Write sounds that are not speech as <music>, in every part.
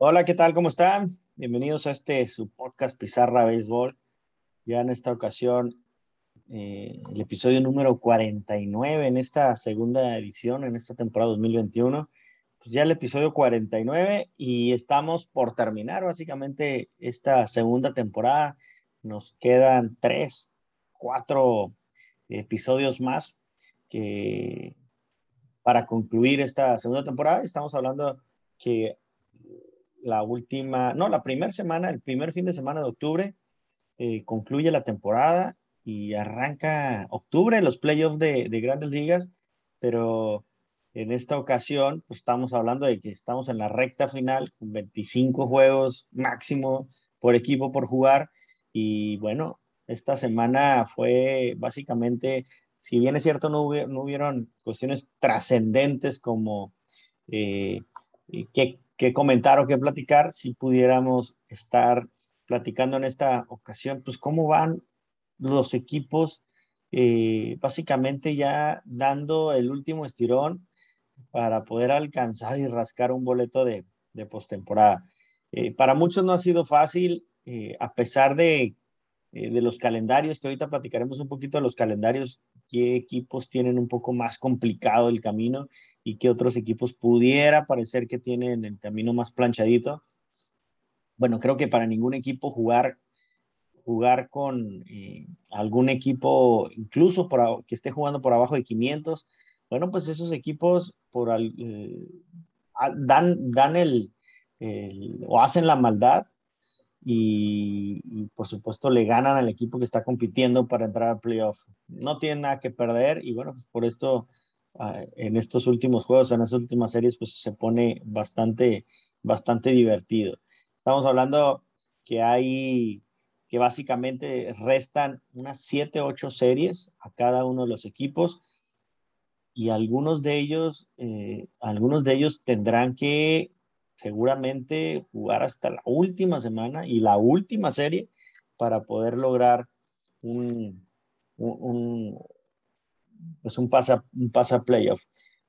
Hola, ¿qué tal? ¿Cómo están? Bienvenidos a este su podcast Pizarra Béisbol. Ya en esta ocasión, eh, el episodio número 49 en esta segunda edición, en esta temporada 2021. Pues ya el episodio 49 y estamos por terminar básicamente esta segunda temporada. Nos quedan tres, cuatro episodios más que para concluir esta segunda temporada. Estamos hablando que la última, no, la primera semana, el primer fin de semana de octubre, eh, concluye la temporada y arranca octubre los playoffs de, de, grandes ligas, pero en esta ocasión pues, estamos hablando de que estamos en la recta final con 25 juegos máximo por equipo por jugar y bueno, esta semana fue básicamente, si bien es cierto, no, no hubieron cuestiones trascendentes como eh, que que comentar o que platicar si pudiéramos estar platicando en esta ocasión, pues cómo van los equipos eh, básicamente ya dando el último estirón para poder alcanzar y rascar un boleto de, de postemporada. Eh, para muchos no ha sido fácil, eh, a pesar de, de los calendarios, que ahorita platicaremos un poquito de los calendarios, qué equipos tienen un poco más complicado el camino y que otros equipos pudiera parecer que tienen el camino más planchadito. Bueno, creo que para ningún equipo jugar, jugar con eh, algún equipo, incluso por, que esté jugando por abajo de 500, bueno, pues esos equipos por, eh, dan, dan el, o hacen la maldad y, por supuesto le ganan al equipo que está compitiendo para entrar al playoff. No tienen nada que perder y bueno, pues por esto en estos últimos juegos, en estas últimas series, pues se pone bastante, bastante divertido. Estamos hablando que hay, que básicamente restan unas 7, 8 series a cada uno de los equipos y algunos de ellos, eh, algunos de ellos tendrán que seguramente jugar hasta la última semana y la última serie para poder lograr un, pues un pasa, un pasa playoff.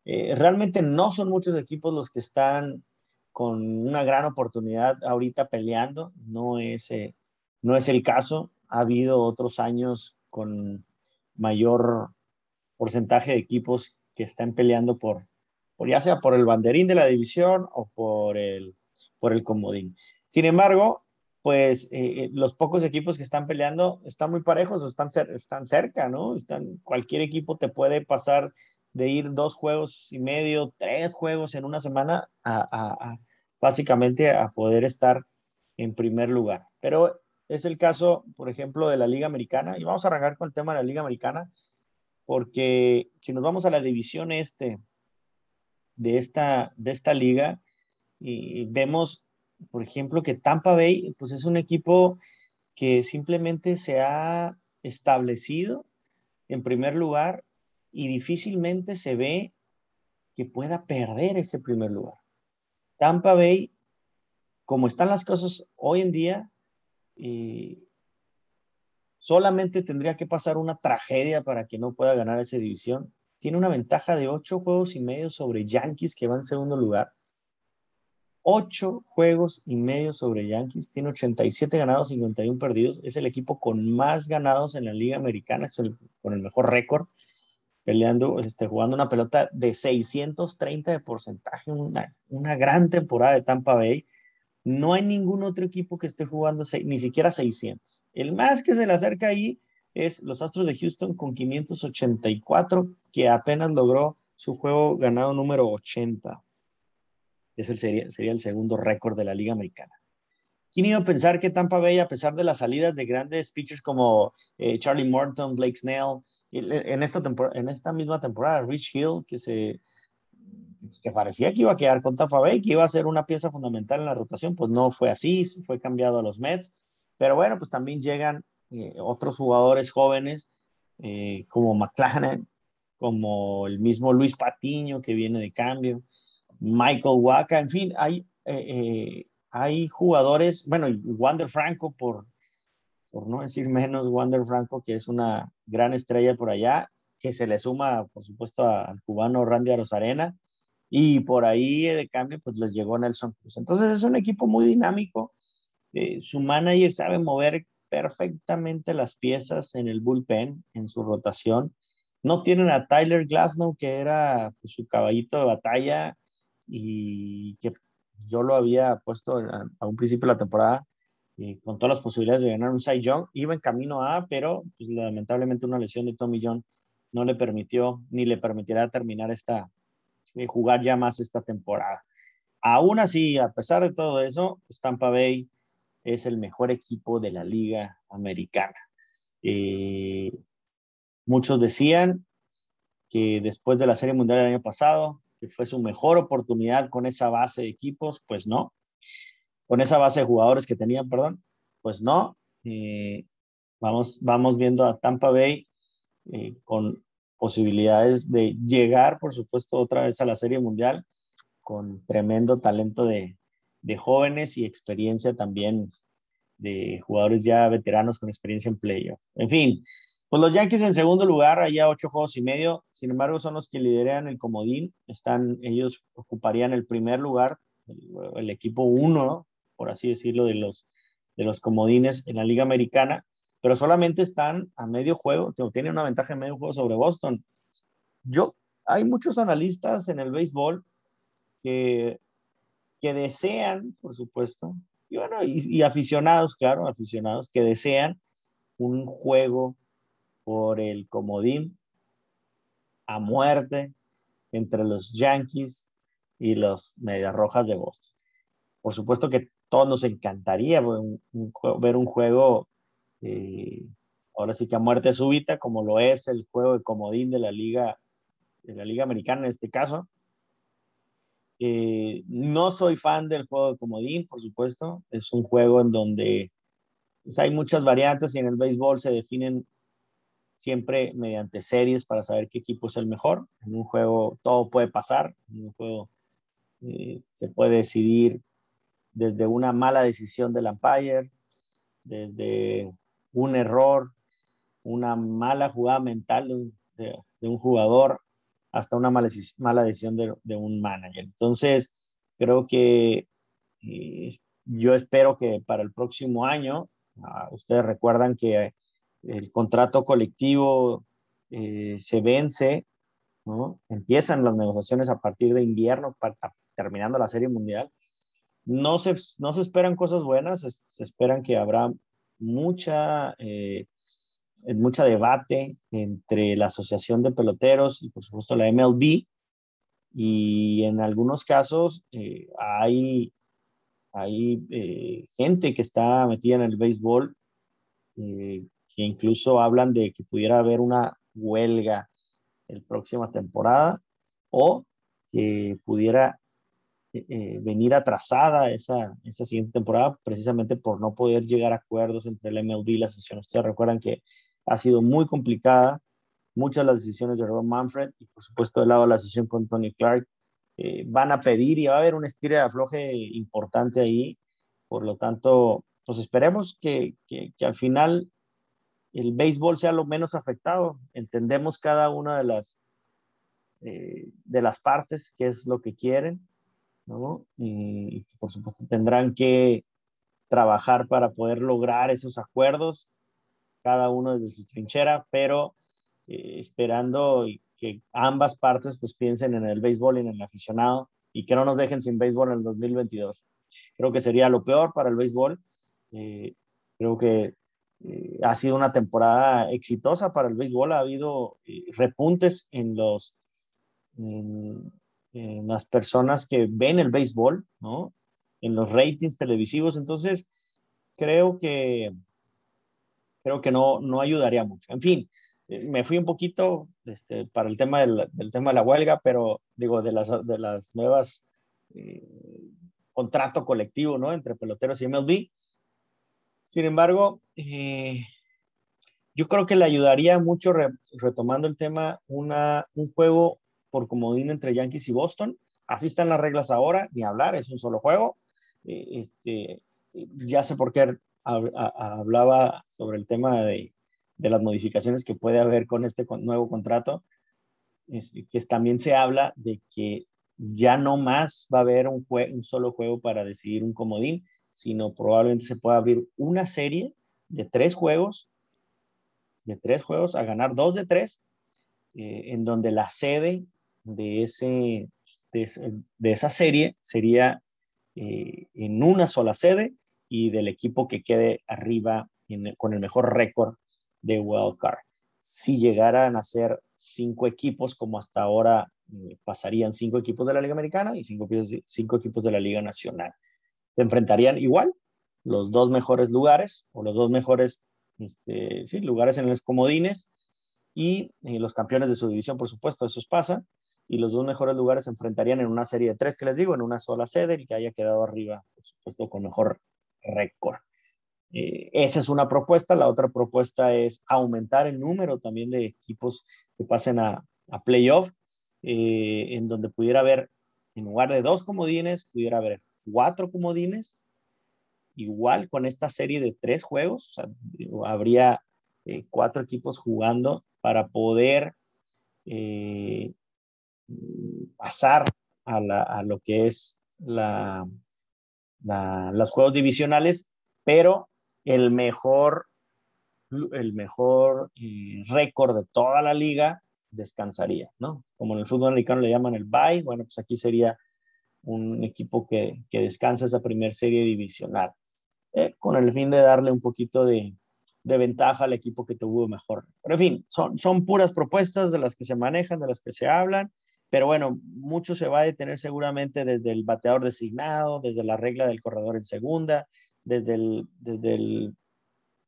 Eh, realmente no son muchos equipos los que están con una gran oportunidad ahorita peleando, no es, eh, no es el caso. Ha habido otros años con mayor porcentaje de equipos que están peleando por, por ya sea por el banderín de la división o por el, por el comodín. Sin embargo, pues eh, eh, los pocos equipos que están peleando están muy parejos o están, están cerca, ¿no? Están, cualquier equipo te puede pasar de ir dos juegos y medio, tres juegos en una semana a, básicamente a poder estar en primer lugar. Pero es el caso, por ejemplo, de la Liga Americana. Y vamos a arrancar con el tema de la Liga Americana, porque si nos vamos a la división este de esta, de esta liga, y vemos por ejemplo, que Tampa Bay, pues es un equipo que simplemente se ha establecido en primer lugar y difícilmente se ve que pueda perder ese primer lugar. Tampa Bay, como están las cosas hoy en día, eh, solamente tendría que pasar una tragedia para que no pueda ganar esa división. Tiene una ventaja de ocho juegos y medio sobre Yankees, que va en segundo lugar ocho juegos y medio sobre Yankees, tiene 87 ganados, 51 perdidos, es el equipo con más ganados en la Liga Americana, con el mejor récord, peleando, este, jugando una pelota de 630 de porcentaje, una, una gran temporada de Tampa Bay. No hay ningún otro equipo que esté jugando ni siquiera 600. El más que se le acerca ahí es los Astros de Houston con 584, que apenas logró su juego ganado número 80 ese sería, sería el segundo récord de la Liga Americana. ¿Quién iba a pensar que Tampa Bay, a pesar de las salidas de grandes pitchers como eh, Charlie Morton, Blake Snell, en esta, en esta misma temporada, Rich Hill, que, se, que parecía que iba a quedar con Tampa Bay, que iba a ser una pieza fundamental en la rotación, pues no fue así, fue cambiado a los Mets. Pero bueno, pues también llegan eh, otros jugadores jóvenes eh, como McLaren, como el mismo Luis Patiño que viene de cambio. Michael Waka, en fin, hay, eh, eh, hay jugadores, bueno, Wander Franco, por, por no decir menos, Wander Franco, que es una gran estrella por allá, que se le suma, por supuesto, al cubano Randy Arozarena, y por ahí de cambio pues les llegó Nelson Cruz. Entonces es un equipo muy dinámico, eh, su manager sabe mover perfectamente las piezas en el bullpen, en su rotación. No tienen a Tyler Glasnow, que era pues, su caballito de batalla y que yo lo había puesto a, un principio de la temporada eh, con todas las posibilidades de ganar un Cy Young. Iba en camino a, pero pues, lamentablemente una lesión de Tommy John no le permitió ni le permitirá terminar esta, eh, jugar ya más esta temporada. Aún así, a pesar de todo eso, pues, Tampa Bay es el mejor equipo de la liga americana. Eh, muchos decían que después de la Serie Mundial del año pasado, que fue su mejor oportunidad con esa base de equipos, pues no. Con esa base de jugadores que tenían, perdón, pues no. Eh, vamos, vamos viendo a Tampa Bay eh, con posibilidades de llegar, por supuesto, otra vez a la Serie Mundial con tremendo talento de, de jóvenes y experiencia también de jugadores ya veteranos con experiencia en playoff. En fin, pues los Yankees en segundo lugar, allá ocho juegos y medio, sin embargo son los que lideran el comodín, están, ellos ocuparían el primer lugar, el, equipo uno, por así decirlo, de los, de los comodines en la Liga Americana, pero solamente están a medio juego, tienen una ventaja en medio juego sobre Boston. Yo, hay muchos analistas en el béisbol que, que desean, por supuesto, y bueno, y aficionados, claro, aficionados que desean un juego por el comodín a muerte entre los Yankees y los Medias Rojas de Boston. Por supuesto que todos nos encantaría ver un, juego, eh, ahora sí que a muerte súbita, como lo es el juego de comodín de la Liga, de la Liga Americana en este caso. Eh, no soy fan del juego de comodín, por supuesto. Es un juego en donde pues, hay muchas variantes y en el béisbol se definen siempre mediante series para saber qué equipo es el mejor. En un juego todo puede pasar, en un juego eh, se puede decidir desde una mala decisión del umpire, desde un error, una mala jugada mental de un, jugador, hasta una mala, mala decisión de, un manager. Entonces, creo que eh, yo espero que para el próximo año, ah, ustedes recuerdan que el contrato colectivo eh, se vence, ¿no? empiezan las negociaciones a partir de invierno, para, terminando la Serie Mundial. No se, no se esperan cosas buenas, se, esperan que habrá mucha, eh, mucha debate entre la Asociación de Peloteros y por supuesto la MLB. Y en algunos casos eh, hay, hay gente que está metida en el béisbol incluso hablan de que pudiera haber una huelga el próxima temporada o que pudiera eh, eh, venir atrasada esa, esa siguiente temporada precisamente por no poder llegar a acuerdos entre el MLB y la sesión. Ustedes recuerdan que ha sido muy complicada, muchas de las decisiones de Rob Manfred y por supuesto del lado de la sesión con Tony Clark eh, van a pedir y va a haber un estilo de afloje importante ahí. Por lo tanto, pues esperemos que, que al final el béisbol sea lo menos afectado. Entendemos cada una de las, eh, de las partes, qué es lo que quieren, ¿no? Y, por supuesto tendrán que trabajar para poder lograr esos acuerdos, cada uno desde su trinchera, pero eh, esperando que ambas partes pues piensen en el béisbol y en el aficionado y que no nos dejen sin béisbol en el 2022. Creo que sería lo peor para el béisbol. Eh, creo que eh, ha sido una temporada exitosa para el béisbol. Ha habido eh, repuntes en los en, las personas que ven el béisbol, ¿no? En los ratings televisivos. Entonces, creo que creo que no, no ayudaría mucho. En fin, eh, me fui un poquito este, para el tema del, tema de la huelga, pero digo, de las, de las nuevas contrato colectivo, ¿no? Entre peloteros y MLB. Sin embargo, eh, yo creo que le ayudaría mucho, retomando el tema, un juego por comodín entre Yankees y Boston. Así están las reglas ahora, ni hablar, es un solo juego. Eh, este, ya sé por qué hablaba sobre el tema de, las modificaciones que puede haber con este nuevo contrato, es, que también se habla de que ya no más va a haber un solo juego para decidir un comodín, sino probablemente se pueda abrir una serie de tres juegos, de tres juegos, a ganar dos de tres, eh, en donde la sede de, ese, de, esa serie sería eh, en una sola sede y del equipo que quede arriba con el mejor récord de Card. Si llegaran a ser cinco equipos, como hasta ahora eh, pasarían cinco equipos de la Liga Americana y cinco equipos de la Liga Nacional. Se enfrentarían igual los dos mejores lugares o los dos mejores este, lugares en los comodines y, y, los campeones de su división, por supuesto, eso pasa. Y los dos mejores lugares se enfrentarían en una serie de tres que les digo, en una sola sede, el que haya quedado arriba, por supuesto, con mejor récord. Eh, esa es una propuesta. La otra propuesta es aumentar el número también de equipos que pasen a, a playoff, eh, en donde pudiera haber, en lugar de dos comodines, pudiera haber cuatro comodines. Igual con esta serie de tres juegos, habría eh, cuatro equipos jugando para poder pasar a, lo que es la, los juegos divisionales, pero el mejor, el mejor eh, récord de toda la liga descansaría, ¿no? Como en el fútbol americano le llaman el bye, bueno, pues aquí sería un equipo que, que descansa esa primera serie divisional, eh, con el fin de darle un poquito de, de, ventaja al equipo que tuvo mejor. Pero en fin, son, son puras propuestas de las que se manejan, de las que se hablan, pero bueno, mucho se va a detener seguramente desde el bateador designado, desde la regla del corredor en segunda, desde el, desde el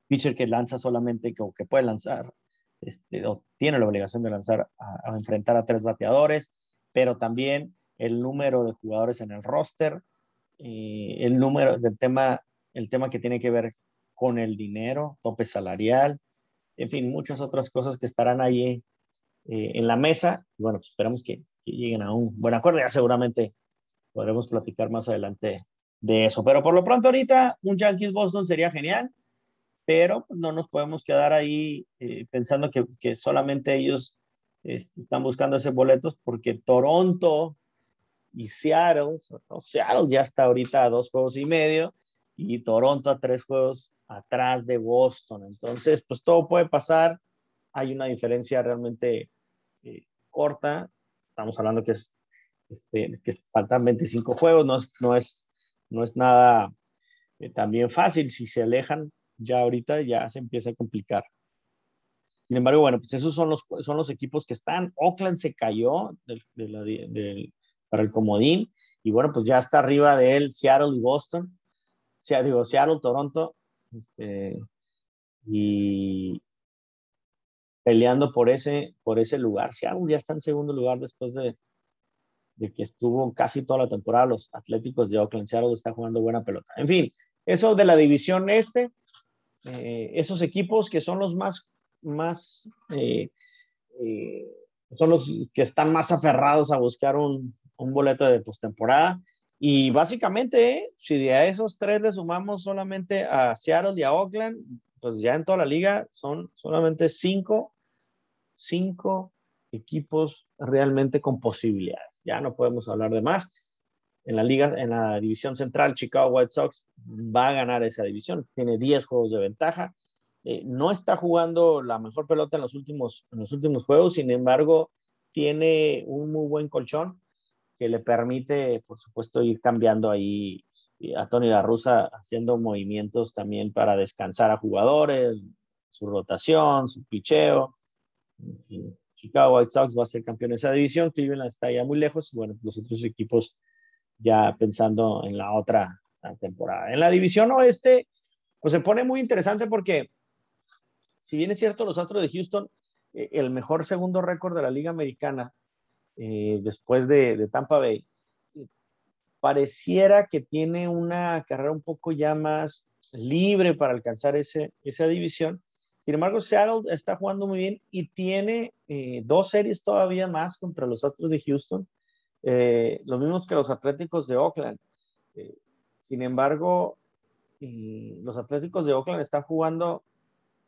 pitcher que lanza solamente o que puede lanzar, este, o tiene la obligación de lanzar a, enfrentar a tres bateadores, pero también el número de jugadores en el roster, eh, el número del tema, el tema que tiene que ver con el dinero, tope salarial, en fin, muchas otras cosas que estarán ahí eh, en la mesa. Bueno, pues esperamos que, que lleguen a un buen acuerdo. Ya seguramente podremos platicar más adelante de eso. Pero por lo pronto ahorita un Yankees Boston sería genial, pero no nos podemos quedar ahí eh, pensando que, que, solamente ellos este, están buscando ese boletos porque Toronto y Seattle, Seattle ya está ahorita a dos juegos y medio y Toronto a tres juegos atrás de Boston. Entonces, pues todo puede pasar. Hay una diferencia realmente eh, corta estamos hablando que es este, que faltan 25 juegos, no es, no es, no es nada eh, también fácil. Si se alejan ya ahorita, ya se empieza a complicar. Sin embargo, bueno, pues esos son los, son los equipos que están. Oakland se cayó para el comodín y bueno, pues ya está arriba de él Seattle y Boston. O sea, digo, Seattle, Toronto. Este, y, peleando por ese, por ese lugar. Seattle ya está en segundo lugar después de, de que estuvo casi toda la temporada. Los Atléticos de Oakland, Seattle está jugando buena pelota. En fin, eso de la división este, eh, esos equipos que son los más, más eh, eh, son los que están más aferrados a buscar un, un boleto de postemporada. Y básicamente, si de esos tres le sumamos solamente a Seattle y a Oakland, pues ya en toda la liga son solamente cinco, cinco equipos realmente con posibilidades. Ya no podemos hablar de más. En la liga, en la división central, Chicago White Sox va a ganar esa división. Tiene 10 juegos de ventaja. Eh, no está jugando la mejor pelota en los, últimos, en los últimos juegos, sin embargo, tiene un muy buen colchón que le permite, por supuesto, ir cambiando ahí a Tony La Russa haciendo movimientos también para descansar a jugadores, su rotación, su picheo. Chicago White Sox va a ser campeón de esa división, Cleveland está ya muy lejos, bueno, los otros equipos ya pensando en la otra temporada. En la división oeste, pues se pone muy interesante porque, si bien es cierto, los Astros de Houston, eh, el mejor segundo récord de la Liga Americana, eh, después de, Tampa Bay, pareciera que tiene una carrera un poco ya más libre para alcanzar ese, esa división. Sin embargo, Seattle está jugando muy bien y tiene eh, dos series todavía más contra los Astros de Houston, eh, lo mismo que los Atléticos de Oakland. Eh, sin embargo, los Atléticos de Oakland están jugando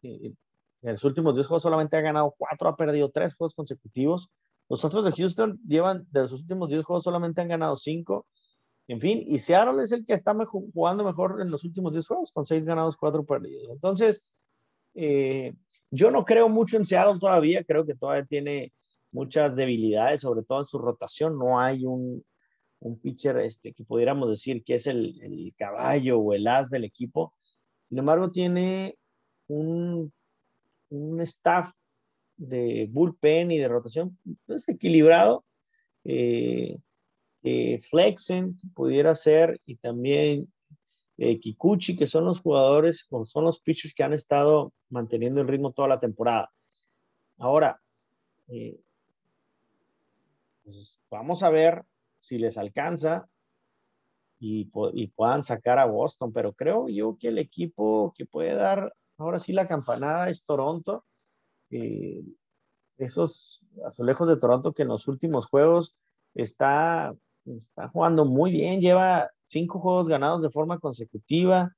en los últimos 10 juegos, solamente ha ganado 4, ha perdido 3 juegos consecutivos. Los otros de Houston llevan, de los últimos 10 juegos solamente han ganado 5. En fin, y Seattle es el que está jugando mejor en los últimos 10 juegos, con 6 ganados, 4 perdidos. Entonces, eh, yo no creo mucho en Seattle todavía, creo que todavía tiene muchas debilidades, sobre todo en su rotación. No hay un, un pitcher este, que pudiéramos decir que es el, el, caballo o el as del equipo. Sin embargo, tiene un, un staff de bullpen y de rotación pues, equilibrado. Eh, eh, Flexen pudiera ser y también eh, Kikuchi, que son los jugadores son los pitchers que han estado manteniendo el ritmo toda la temporada. Ahora, pues vamos a ver si les alcanza y, puedan sacar a Boston, pero creo yo que el equipo que puede dar ahora sí la campanada es Toronto. Eh, esos azulejos de Toronto que en los últimos juegos está, está jugando muy bien, lleva cinco juegos ganados de forma consecutiva,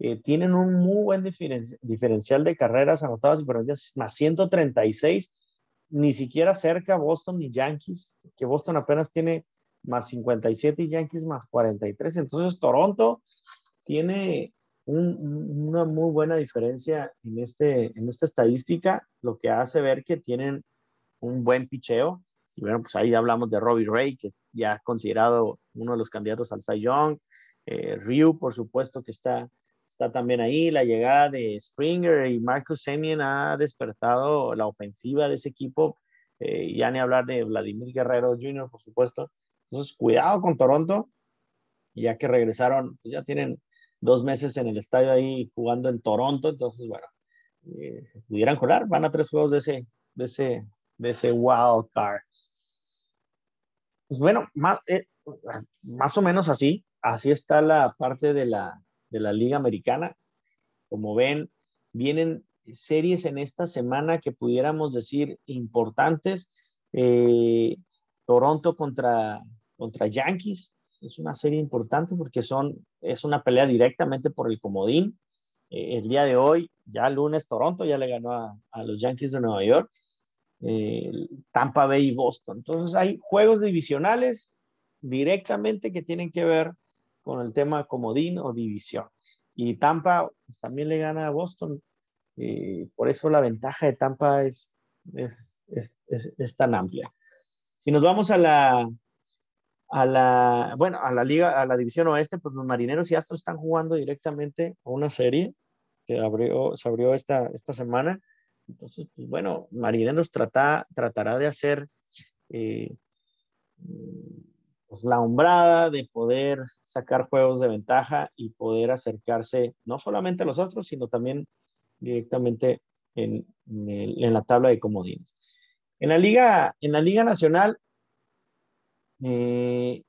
eh, tienen un muy buen diferencial de carreras anotadas y perdidas, más 136, ni siquiera cerca Boston ni Yankees, que Boston apenas tiene más 57 y Yankees más 43. Entonces Toronto tiene una muy buena diferencia en, este, en esta estadística, lo que hace ver que tienen un buen picheo. Y bueno, pues ahí hablamos de Robbie Ray, que ya es considerado uno de los candidatos al Cy Young. Eh, Ryu, por supuesto, que está, está también ahí. La llegada de Springer y Marcus Semien ha despertado la ofensiva de ese equipo. Eh, ya ni hablar de Vladimir Guerrero Jr., por supuesto. Entonces, cuidado con Toronto, ya que regresaron, pues ya tienen dos meses en el estadio ahí jugando en Toronto, entonces, bueno, eh, pudieran colar, van a tres juegos de ese, de ese, de ese wild card. Pues bueno, más, eh, más o menos así, así está la parte de la, de la Liga Americana. Como ven, vienen series en esta semana que pudiéramos decir importantes. Eh, Toronto contra, contra Yankees es una serie importante porque son, es una pelea directamente por el comodín. Eh, el día de hoy, ya lunes, Toronto ya le ganó a, los Yankees de Nueva York. Eh, Tampa Bay y Boston. Entonces hay juegos divisionales directamente que tienen que ver con el tema comodín o división. Y Tampa pues, también le gana a Boston. Eh, por eso la ventaja de Tampa es, es, es, es, tan amplia. Si nos vamos a la, a la, bueno, a la liga, a la división oeste, pues los marineros y astros están jugando directamente a una serie que abrió, se abrió esta, esta semana entonces, pues bueno, Marineros trata, tratará de hacer eh, pues, la hombrada de poder sacar juegos de ventaja y poder acercarse no solamente a los otros, sino también directamente en, la tabla de comodines. En la Liga, en la Liga Nacional, eh,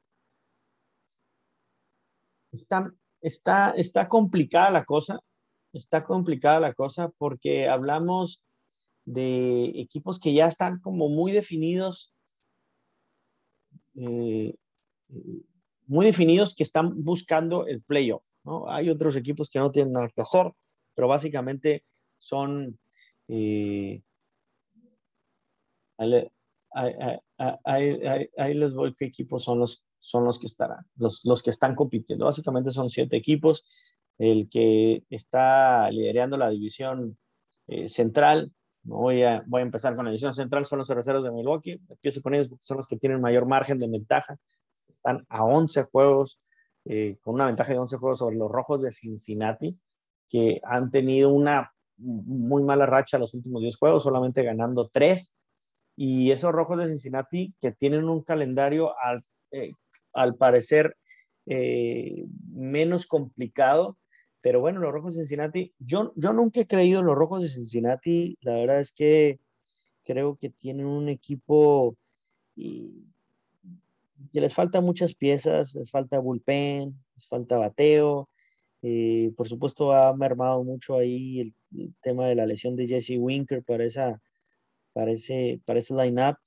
está, está, está complicada la cosa, está complicada la cosa porque hablamos de equipos que ya están como muy definidos, eh, muy definidos que están buscando el playoff. ¿no? Hay otros equipos que no tienen nada que hacer, pero básicamente son... Eh, ahí, les voy qué equipos son los, son los que estarán, los, los que están compitiendo. Básicamente son siete equipos. El que está liderando la división eh, central Voy a, voy a empezar con la división central, son los cerveceros de Milwaukee. Empiezo con ellos porque son los que tienen mayor margen de ventaja. Están a 11 juegos, eh, con una ventaja de 11 juegos sobre los rojos de Cincinnati, que han tenido una muy mala racha los últimos 10 juegos, solamente ganando 3. Y esos rojos de Cincinnati que tienen un calendario al, eh, al parecer eh, menos complicado pero bueno, los Rojos de Cincinnati, yo, yo nunca he creído en los Rojos de Cincinnati. La verdad es que creo que tienen un equipo y, que les falta muchas piezas, les falta bullpen, les falta bateo. Eh, por supuesto, ha mermado mucho ahí el, tema de la lesión de Jesse Winker para, esa, para ese, para ese line-up.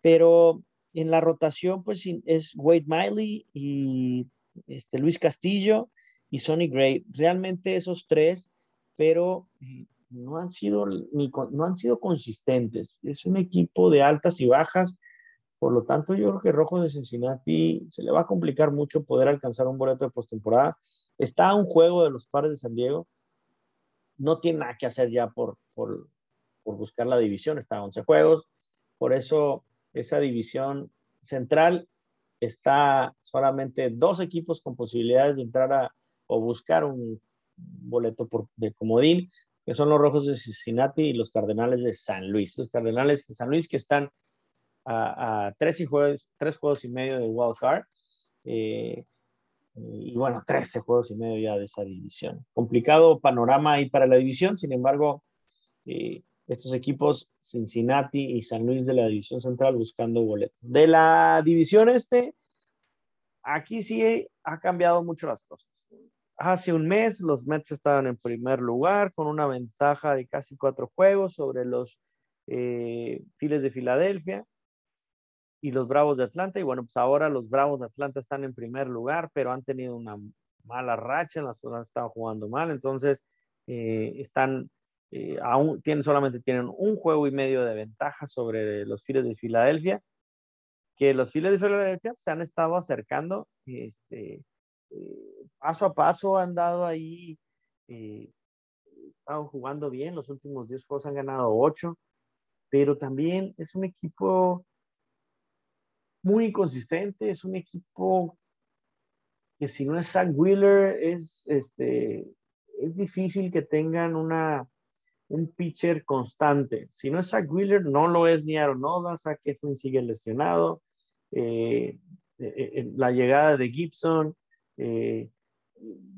Pero en la rotación, pues es Wade Miley y este, Luis Castillo y Sonny Gray. Realmente esos tres, pero eh, no han sido ni no han sido consistentes. Es un equipo de altas y bajas. Por lo tanto, yo creo que Rojos de Cincinnati se le va a complicar mucho poder alcanzar un boleto de postemporada. Está a un juego de los pares de San Diego. No tiene nada que hacer ya por, por, por buscar la división. Está a 11 juegos. Por eso esa división central está solamente dos equipos con posibilidades de entrar a o buscar un boleto por, de comodín, que son los Rojos de Cincinnati y los Cardenales de San Luis. Los Cardenales de San Luis que están a, tres, y juegos, tres juegos y medio de wild card. Eh, y bueno, 13 juegos y medio ya de esa división. Complicado panorama ahí para la división, sin embargo, eh, estos equipos, Cincinnati y San Luis de la división central buscando boletos. De la división este, aquí sí ha cambiado mucho las cosas. Hace un mes los Mets estaban en primer lugar con una ventaja de casi cuatro juegos sobre los eh, Files de Filadelfia y los Bravos de Atlanta. Y bueno, pues ahora los Bravos de Atlanta están en primer lugar, pero han tenido una mala racha, en las zonas están jugando mal, entonces eh, están, eh, aún tienen, solamente tienen un juego y medio de ventaja sobre los Files de Filadelfia, que los Files de Filadelfia se han estado acercando, este, eh, paso a paso han dado ahí, están jugando bien, los últimos 10 juegos han ganado 8, pero también es un equipo muy inconsistente, es un equipo que si no es Zach Wheeler, es, este, es difícil que tengan una, un pitcher constante. Si no es Zach Wheeler, no lo es ni Aronoda, Zach Eflin sigue lesionado, eh, eh, eh, la llegada de Gibson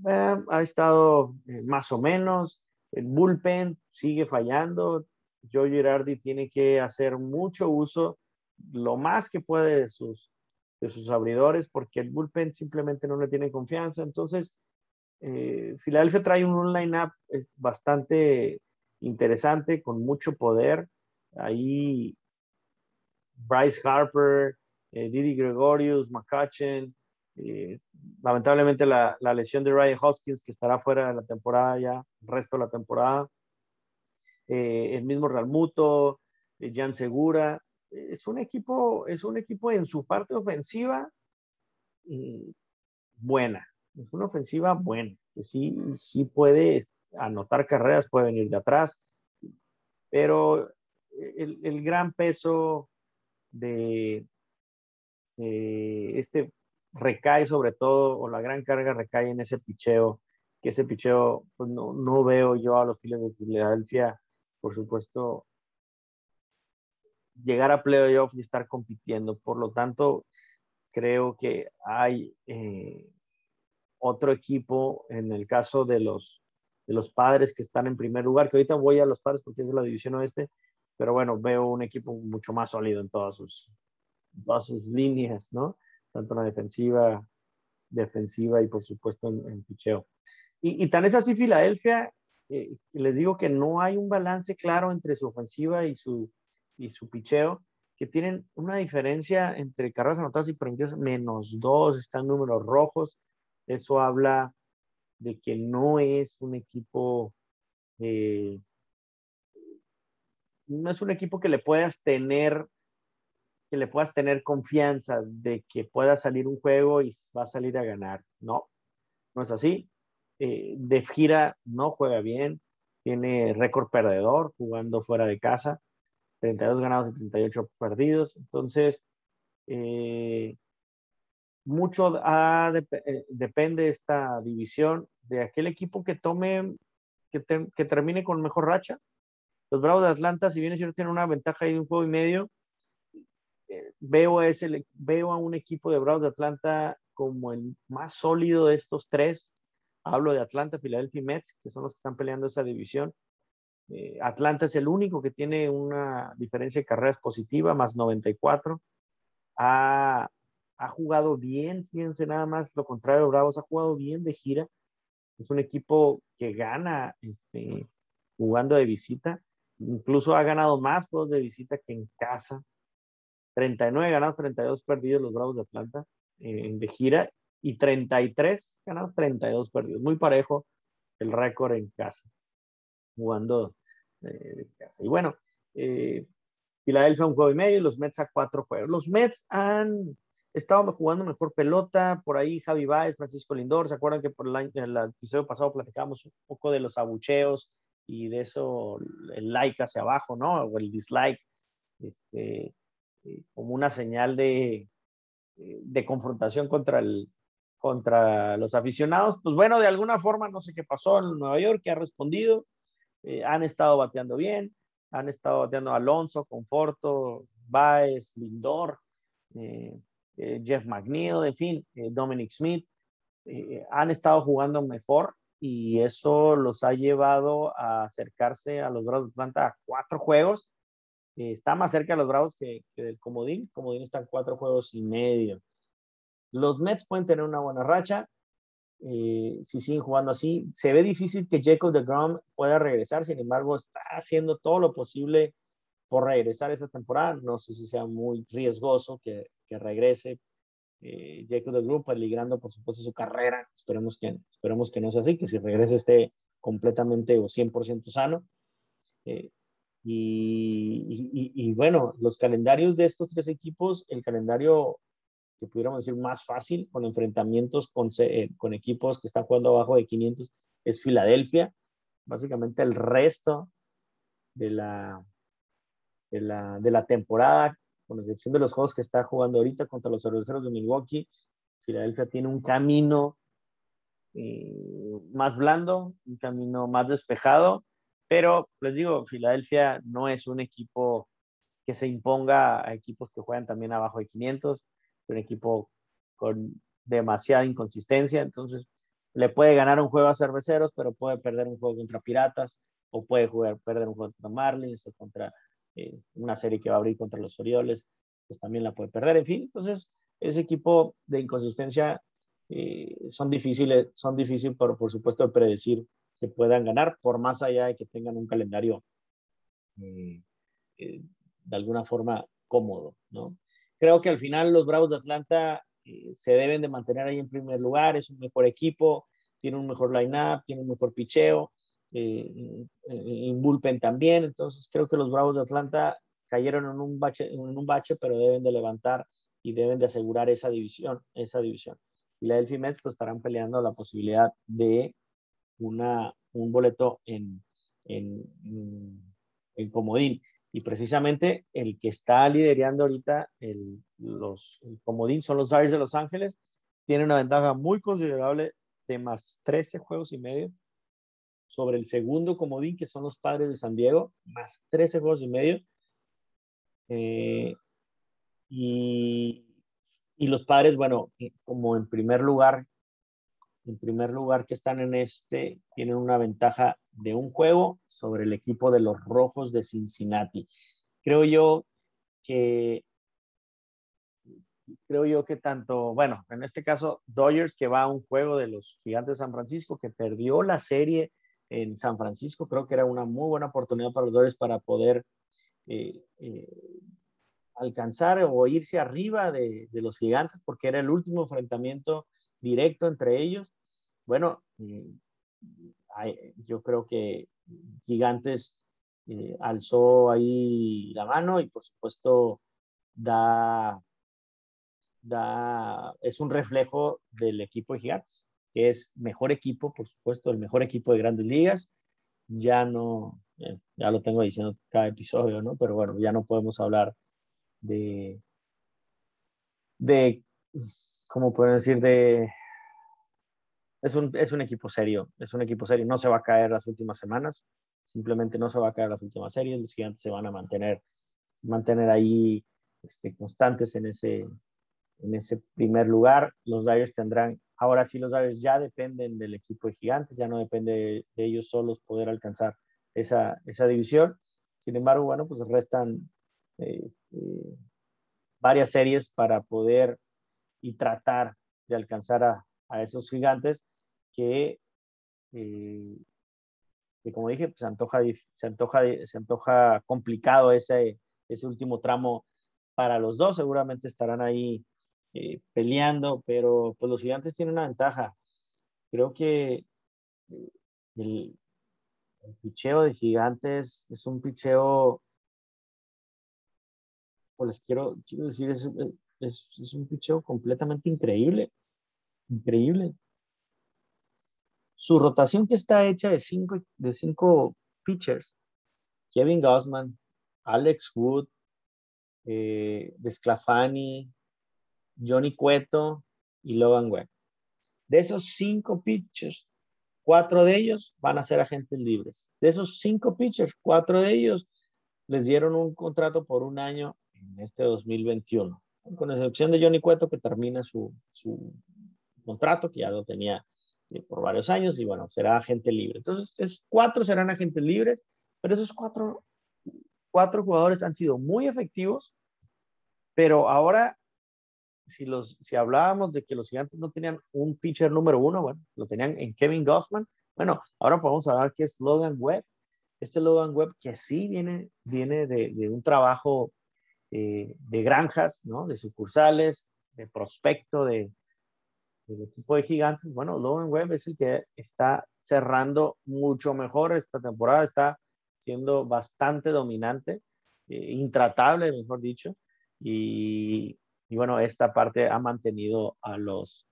ha estado más o menos, el bullpen sigue fallando, Joe Girardi tiene que hacer mucho uso lo más que puede de sus, de sus abridores porque el bullpen simplemente no le tiene confianza. Entonces, eh, Filadelfia trae un line-up eh, bastante interesante, con mucho poder. Ahí Bryce Harper, eh, Didi Gregorius, McCutcheon, lamentablemente la, la, lesión de Ryan Hoskins que estará fuera de la temporada ya, el resto de la temporada. el mismo Realmuto, Jan Segura, es un equipo, es un equipo en su parte ofensiva eh, buena, es una ofensiva buena, que sí, sí puede anotar carreras, puede venir de atrás, pero el, gran peso de, este recae sobre todo, o la gran carga recae en ese picheo, que ese picheo, pues no, no veo yo a los Phillies de Filadelfia, por supuesto, llegar a playoffs y estar compitiendo. Por lo tanto, creo que hay eh, otro equipo en el caso de los, de los padres que están en primer lugar, que ahorita voy a los padres porque es de la división oeste, pero bueno, veo un equipo mucho más sólido en todas sus, todas sus líneas, ¿no? Tanto en la defensiva, defensiva y por supuesto en, picheo. Y, tan es así Filadelfia, eh, les digo que no hay un balance claro entre su ofensiva y su, y su picheo, que tienen una diferencia entre carreras anotadas y permitidas menos dos, están números rojos. Eso habla de que no es un equipo, eh, no es un equipo que le puedas tener, que le puedas tener confianza de que pueda salir un juego y va a salir a ganar. No, no es así. Eh, de gira no juega bien, tiene récord perdedor jugando fuera de casa. 32 ganados y 38 perdidos. Entonces, eh, mucho eh, depende esta división de aquel equipo que tome, que, termine con mejor racha. Los Bravos de Atlanta, si bien es cierto, tienen una ventaja ahí de un juego y medio, eh, veo, a ese, veo a un equipo de Bravos de Atlanta como el más sólido de estos tres. Hablo de Atlanta, Philadelphia y Mets, que son los que están peleando esa división. Eh, Atlanta es el único que tiene una diferencia de carreras positiva, más 94. Ha, ha jugado bien, fíjense nada más, lo contrario, Bravos ha jugado bien de gira. Es un equipo que gana este, jugando de visita. Incluso ha ganado más juegos de visita que en casa. 39 ganados, 32 perdidos los Bravos de Atlanta en de gira y 33 ganados, 32 perdidos. Muy parejo el récord en casa jugando eh, Y bueno, eh, Filadelfia un juego y medio y los Mets a cuatro juegos. Los Mets han estado jugando mejor pelota, por ahí Javi Baez, Francisco Lindor, ¿se acuerdan que por el, el episodio pasado platicábamos un poco de los abucheos y de eso, el like hacia abajo, ¿no? O el dislike, este, eh, como una señal de, eh, de confrontación contra, el, contra los aficionados. Pues bueno, de alguna forma, no sé qué pasó en Nueva York, que ha respondido, eh, han estado bateando bien, han estado bateando Alonso, Conforto, Baez, Lindor, Jeff McNeil, en fin, Dominic Smith, han estado jugando mejor y eso los ha llevado a acercarse a los Bravos de Atlanta a cuatro juegos. está más cerca de los Bravos que, del Comodín. Comodín están cuatro juegos y medio. Los Mets pueden tener una buena racha eh, si siguen jugando así. Se ve difícil que Jacob de Grom pueda regresar, sin embargo, está haciendo todo lo posible por regresar esta temporada. No sé si sea muy riesgoso que, que regrese, eh, Jacob del Grupo, ligrando por supuesto su carrera. Esperemos que, esperemos que no sea así, que si regrese esté completamente o 100% sano. Eh, y, y, bueno, los calendarios de estos tres equipos, el calendario que pudiéramos decir más fácil con enfrentamientos con, eh, con equipos que están jugando abajo de 500 es Filadelfia. Básicamente el resto de la, de la, de la temporada con excepción de los juegos que está jugando ahorita contra los cerveceros de Milwaukee, Filadelfia tiene un camino eh, más blando, un camino más despejado, pero les digo, Filadelfia no es un equipo que se imponga a equipos que juegan también abajo de 500, es un equipo con demasiada inconsistencia, entonces le puede ganar un juego a cerveceros, pero puede perder un juego contra Piratas, o puede perder un juego contra Marlins o contra eh, una serie que va a abrir contra los Orioles, pues también la puede perder. En fin, entonces ese equipo de inconsistencia eh, son difíciles, son difíciles por, por supuesto de predecir que puedan ganar, por más allá de que tengan un calendario eh, de alguna forma cómodo, ¿no? Creo que al final los Bravos de Atlanta se deben de mantener ahí en primer lugar, es un mejor equipo, tiene un mejor line-up, tiene un mejor picheo, eh, en bullpen también. Entonces creo que los Bravos de Atlanta cayeron en un bache, en un bache, pero deben de levantar y deben de asegurar esa división, esa división. Y la Delphi Mets pues estarán peleando la posibilidad de una, un boleto en, en, en comodín. Y precisamente el que está liderando ahorita el, los, el comodín son los Dodgers de Los Ángeles. Tiene una ventaja muy considerable de más 13 juegos y medio sobre el segundo comodín, que son los padres de San Diego, más 13 juegos y medio. Eh, y, y, los padres, bueno, eh, como en primer lugar, en primer lugar que están en este, tienen una ventaja de un juego sobre el equipo de los Rojos de Cincinnati. Creo yo que creo yo que tanto, bueno, en este caso Dodgers que va a un juego de los Gigantes de San Francisco que perdió la serie en San Francisco. Creo que era una muy buena oportunidad para los Dodgers para poder eh, eh, alcanzar o irse arriba de, los gigantes, porque era el último enfrentamiento directo entre ellos. Bueno, eh, yo creo que Gigantes alzó ahí la mano y por supuesto da, da, es un reflejo del equipo de Gigantes que es mejor equipo, por supuesto, el mejor equipo de grandes ligas. Ya no, eh, ya lo tengo diciendo cada episodio, ¿no? Pero bueno, ya no podemos hablar de, de, ¿cómo pueden decir? De, es un, es un equipo serio, es un equipo serio, no se va a caer las últimas semanas, simplemente no se va a caer las últimas series, los gigantes se van a mantener, mantener ahí este, constantes en ese, en ese primer lugar. Los Dyers tendrán Ahora sí, los Dodgers ya dependen del equipo de gigantes, ya no depende de ellos solos poder alcanzar esa, esa división. Sin embargo, bueno, pues restan eh, eh, varias series para poder y tratar de alcanzar a, a esos gigantes que, eh, que como dije, pues se antoja, se antoja, se antoja complicado ese, ese último tramo para los dos. Seguramente estarán ahí eh, peleando, pero pues los gigantes tienen una ventaja. Creo que eh, el, picheo de gigantes es un picheo pues les quiero, decir, es, es, es un picheo completamente increíble. Increíble. Su rotación que está hecha de cinco, de cinco pitchers, Kevin Gossman, Alex Wood, eh, Desclafani, Johnny Cueto y Logan Webb. De esos cinco pitchers, cuatro de ellos van a ser agentes libres. De esos cinco pitchers, cuatro de ellos les dieron un contrato por un año en este 2021, con excepción de Johnny Cueto que termina su, su contrato, que ya lo tenía por varios años y bueno, será agente libre. Entonces, es, cuatro serán agentes libres, pero esos cuatro, cuatro jugadores han sido muy efectivos, pero ahora si, los, si hablábamos de que los gigantes no tenían un pitcher número uno, bueno, lo tenían en Kevin Gossman. Bueno, ahora podemos hablar que es Logan Webb. Este Logan Webb que sí viene, viene de, de un trabajo eh, de granjas, ¿no? De sucursales, de prospecto, de, del equipo de gigantes. Bueno, Logan Webb es el que está cerrando mucho mejor esta temporada, está siendo bastante dominante, eh, intratable, mejor dicho. Y, y bueno, esta parte ha mantenido a los,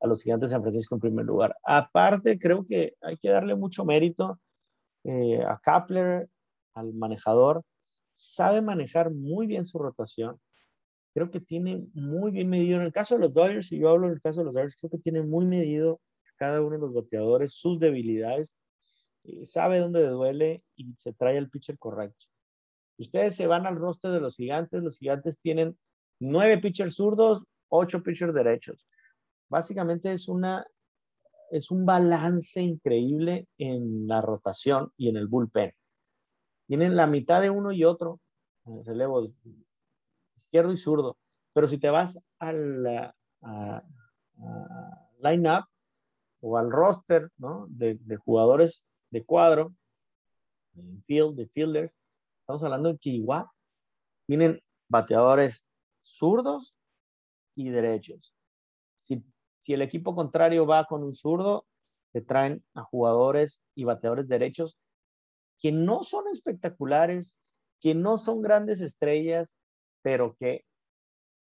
a los gigantes de San Francisco en primer lugar. Aparte, creo que hay que darle mucho mérito eh, a Kapler, al manejador. Sabe manejar muy bien su rotación. Creo que tiene muy bien medido. En el caso de los Dodgers, si yo hablo en el caso de los Dodgers, creo que tiene muy medido cada uno de los bateadores, sus debilidades. Eh, sabe dónde le duele y se trae el pitcher correcto. Ustedes se van al rostro de los gigantes. Los gigantes tienen nueve pitchers zurdos, ocho pitchers derechos. Básicamente es una es un balance increíble en la rotación y en el bullpen. Tienen la mitad de uno y otro, el relevo izquierdo y zurdo. Pero si te vas al line-up o al roster de, de, jugadores de cuadro, de field, de fielders, estamos hablando de que tienen bateadores zurdos y derechos. Si, si el equipo contrario va con un zurdo, te traen a jugadores y bateadores derechos que no son espectaculares, que no son grandes estrellas, pero que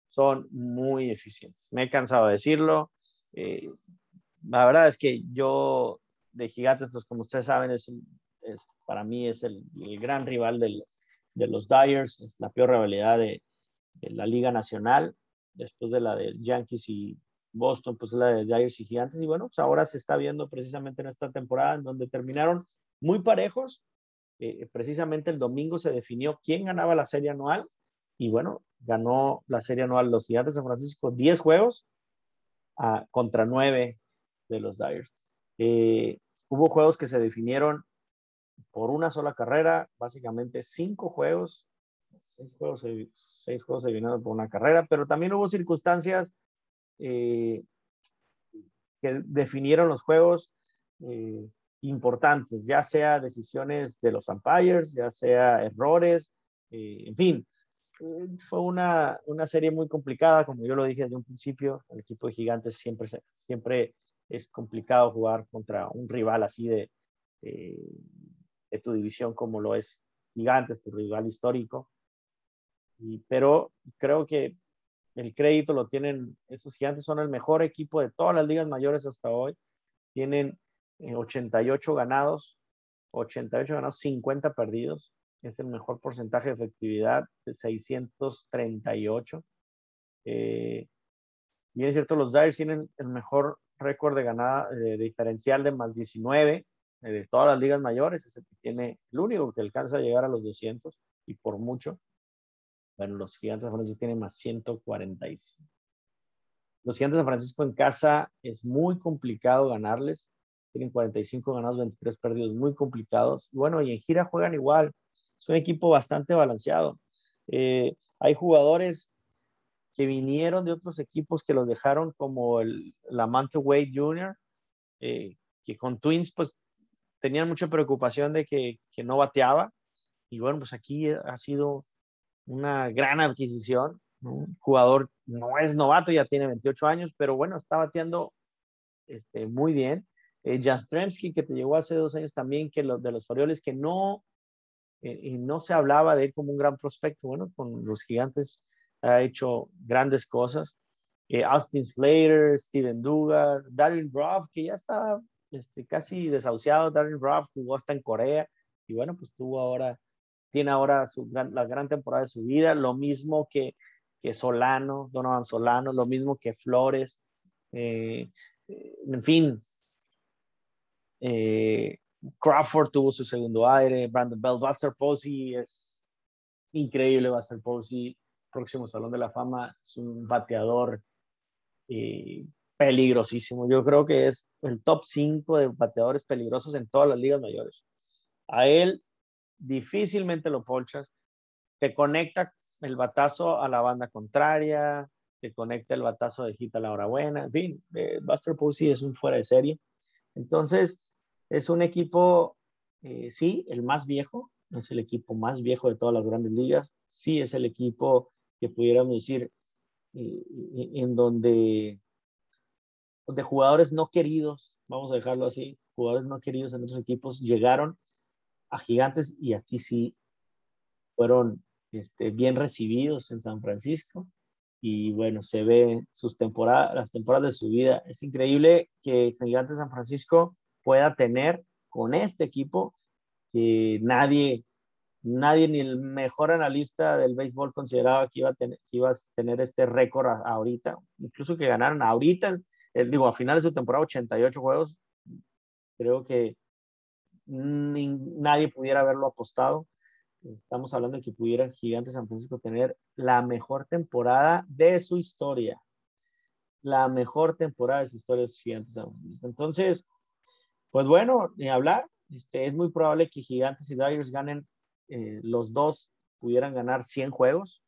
son muy eficientes. Me he cansado de decirlo. Eh, la verdad es que yo de Gigantes, pues como ustedes saben, es, es para mí es el, gran rival del, de los Dyers, es la peor rivalidad de, en la Liga Nacional, después de la de Yankees y Boston, pues la de Dyers y Gigantes. Y bueno, pues ahora se está viendo precisamente en esta temporada en donde terminaron muy parejos. Eh, precisamente el domingo se definió quién ganaba la serie anual. Y bueno, ganó la serie anual los Gigantes de San Francisco 10 juegos a, contra 9 de los Dyers. Eh, hubo juegos que se definieron por una sola carrera, básicamente cinco juegos seis juegos, seis juegos vinieron por una carrera, pero también hubo circunstancias eh, que definieron los juegos eh, importantes, ya sea decisiones de los umpires, ya sea errores, eh, en fin. Fue una, una, serie muy complicada, como yo lo dije desde un principio, el equipo de gigantes siempre, siempre es complicado jugar contra un rival así de, de tu división como lo es Gigantes, tu rival histórico pero creo que el crédito lo tienen, esos gigantes son el mejor equipo de todas las ligas mayores hasta hoy. Tienen 88 eh, ganados, 88 ganados, 50 perdidos. Es el mejor porcentaje de efectividad de 638. Eh, y es cierto, los Dyers tienen el mejor récord de ganada, de diferencial de más 19 eh, de todas las ligas mayores. Es el que tiene, el único que alcanza a llegar a los 200 y por mucho. Bueno, los Gigantes de San Francisco tienen más 145. Los Gigantes de San Francisco en casa es muy complicado ganarles. Tienen 45 ganados, 23 perdidos, muy complicados. Bueno, y en gira juegan igual. Es un equipo bastante balanceado. Eh, hay jugadores que vinieron de otros equipos que los dejaron como el Lamante Wade Jr., eh, que con Twins pues tenían mucha preocupación de que, que, no bateaba. Y bueno, pues aquí ha sido una gran adquisición. Un jugador no es novato, ya tiene 28 años, pero bueno, está bateando este, muy bien. Eh, Jan Stremski, que te llegó hace dos años también, que los de los Orioles, que no, y no se hablaba de él como un gran prospecto. Bueno, con los gigantes ha hecho grandes cosas. Austin Slater, Steven Dugar, Darren Ruff, que ya estaba este, casi desahuciado. Darren Ruff jugó hasta en Corea y bueno, pues tuvo ahora, tiene ahora la gran temporada de su vida. Lo mismo que, que Solano, Donovan Solano, lo mismo que Flores. Eh, en fin, eh, Crawford tuvo su segundo aire, Brandon Bell, Buster Posey es increíble, Buster Posey, próximo Salón de la Fama, es un bateador eh, peligrosísimo. Yo creo que es el top 5 de bateadores peligrosos en todas las ligas mayores. A él difícilmente lo polchas, te conecta el batazo a la banda contraria, te conecta el batazo de hit a la hora buena, en fin, eh, Buster Posey es un fuera de serie. Entonces, es un equipo, eh, sí, el más viejo, es el equipo más viejo de todas las grandes ligas, sí es el equipo que pudiéramos decir eh, en donde, donde jugadores no queridos, vamos a dejarlo así, jugadores no queridos en otros equipos llegaron a gigantes y aquí sí fueron este, bien recibidos en San Francisco. Y bueno, se ve sus temporadas, las temporadas de su vida. Es increíble que Gigantes San Francisco pueda tener con este equipo que nadie, nadie ni el mejor analista del béisbol consideraba que iba a tener, que iba a tener este récord ahorita, incluso que ganaron ahorita, el, digo, a finales de su temporada 88 juegos, creo que nadie pudiera haberlo apostado. Estamos hablando de que pudiera Gigantes San Francisco tener la mejor temporada de su historia. La mejor temporada de su historia de San Francisco. Entonces, pues bueno, ni hablar. Este, es muy probable que Gigantes y Dyers ganen, eh, los dos pudieran ganar 100 juegos,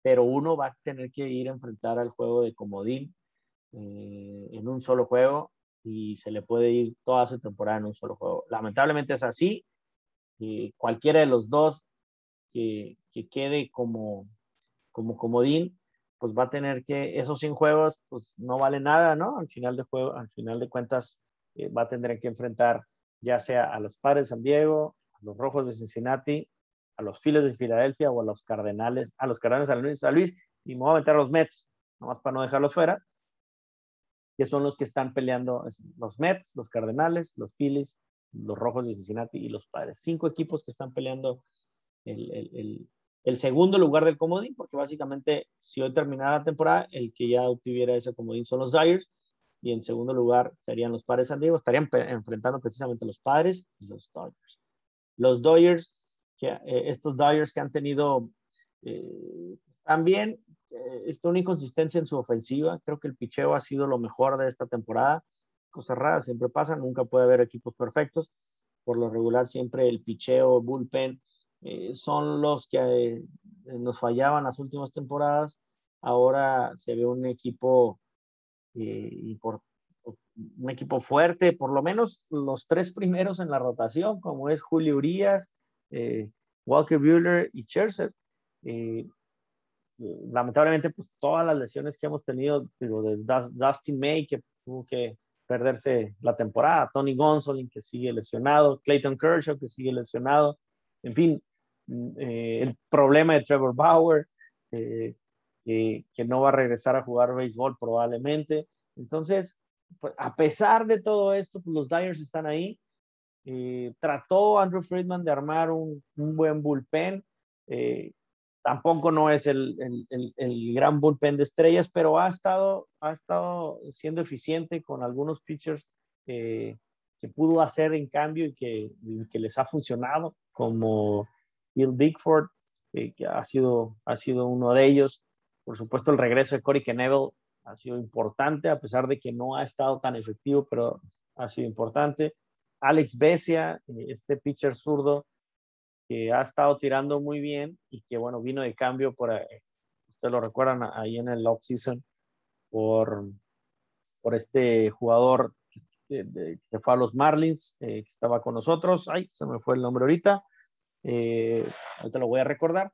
pero uno va a tener que ir a enfrentar al juego de comodín eh, en un solo juego y se le puede ir toda su temporada en un solo juego. Lamentablemente es así. y cualquiera de los dos que, que, quede como, como comodín, pues va a tener que, esos 100 juegos, pues no vale nada, ¿no? Al final de juego, al final de cuentas, eh, va a tener que enfrentar ya sea a los Padres de San Diego, a los Rojos de Cincinnati, a los Phillies de Filadelfia o a los Cardenales, a los Cardenales de San Luis, y me voy a meter a los Mets, nomás para no dejarlos fuera, que son los que están peleando, los Mets, los Cardenales, los Phillies, los Rojos de Cincinnati y los Padres. Cinco equipos que están peleando el, segundo lugar del comodín, porque básicamente si hoy terminara la temporada, el que ya obtuviera ese comodín son los Dyers, y en segundo lugar serían los Padres San Diego, estarían enfrentando precisamente los Padres y los Dodgers. Los Dodgers, que, eh, estos Dodgers que han tenido eh, también eh, esta una inconsistencia en su ofensiva, creo que el picheo ha sido lo mejor de esta temporada, cosas raras siempre pasan, nunca puede haber equipos perfectos, por lo regular siempre el picheo, bullpen, son los que nos fallaban las últimas temporadas, ahora se ve un equipo eh, un equipo fuerte, por lo menos los tres primeros en la rotación, como es Julio Urias, eh, Walker Buehler y Scherzer. Eh, lamentablemente, pues todas las lesiones que hemos tenido, digo, desde Dustin May, que tuvo que perderse la temporada, Tony Gonsolin, que sigue lesionado, Clayton Kershaw, que sigue lesionado, en fin, mm, el problema de Trevor Bauer, que no va a regresar a jugar béisbol probablemente. Entonces, pues, a pesar de todo esto, pues, los Dyers están ahí. Eh, trató Andrew Friedman de armar un, buen bullpen. Tampoco no es el, gran bullpen de estrellas, pero ha estado, ha estado siendo eficiente con algunos pitchers que pudo hacer en cambio y que, que les ha funcionado, como Bill Bigford, eh, que ha sido, ha sido uno de ellos. Por supuesto, el regreso de Corey Knebel ha sido importante, a pesar de que no ha estado tan efectivo, pero ha sido importante. Alex Besia, eh, este pitcher zurdo, que ha estado tirando muy bien y que, bueno, vino de cambio por, eh, ustedes lo recuerdan ahí en el off-season, por, por este jugador que, se fue a los Marlins, eh, que estaba con nosotros. Ay, se me fue el nombre ahorita. ahorita lo voy a recordar.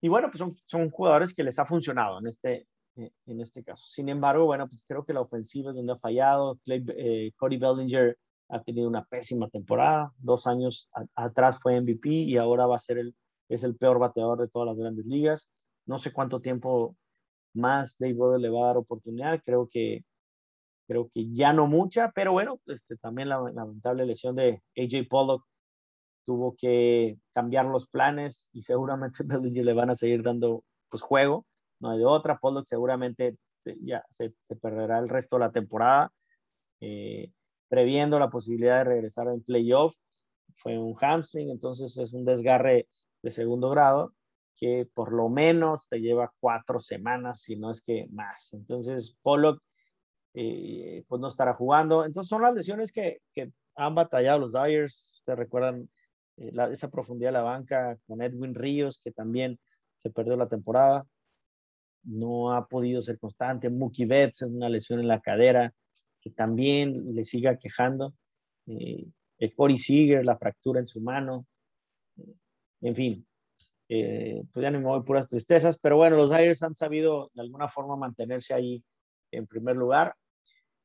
Y bueno, pues son, son jugadores que les ha funcionado en este, eh, en este caso. Sin embargo, bueno, pues creo que la ofensiva es donde ha fallado. Clay, eh, Cody Bellinger ha tenido una pésima temporada. Dos años atrás fue MVP y ahora va a ser el, es el peor bateador de todas las grandes ligas. No sé cuánto tiempo más Dave Roberts le va a dar oportunidad. Creo que, creo que ya no mucha, pero bueno, este, también la lamentable lesión de AJ Pollock tuvo que cambiar los planes y seguramente <laughs> le van a seguir dando pues juego, no hay de otra. Pollock seguramente este, ya se, se perderá el resto de la temporada, eh, previendo la posibilidad de regresar en playoff. Fue un hamstring, entonces es un desgarre de segundo grado que por lo menos te lleva cuatro semanas, si no es que más. Entonces, Pollock eh, pues no estará jugando. Entonces son las lesiones que, han batallado los Dyers. Te recuerdan eh, esa profundidad de la banca con Edwin Ríos, que también se perdió la temporada no ha podido ser constante. Mookie Betts es una lesión en la cadera que también le sigue quejando. Eh, el Corey Seager, la fractura en su mano. Eh, en fin, eh, pues ya no me voy puras tristezas, pero bueno, los Dyers han sabido de alguna forma mantenerse ahí en primer lugar.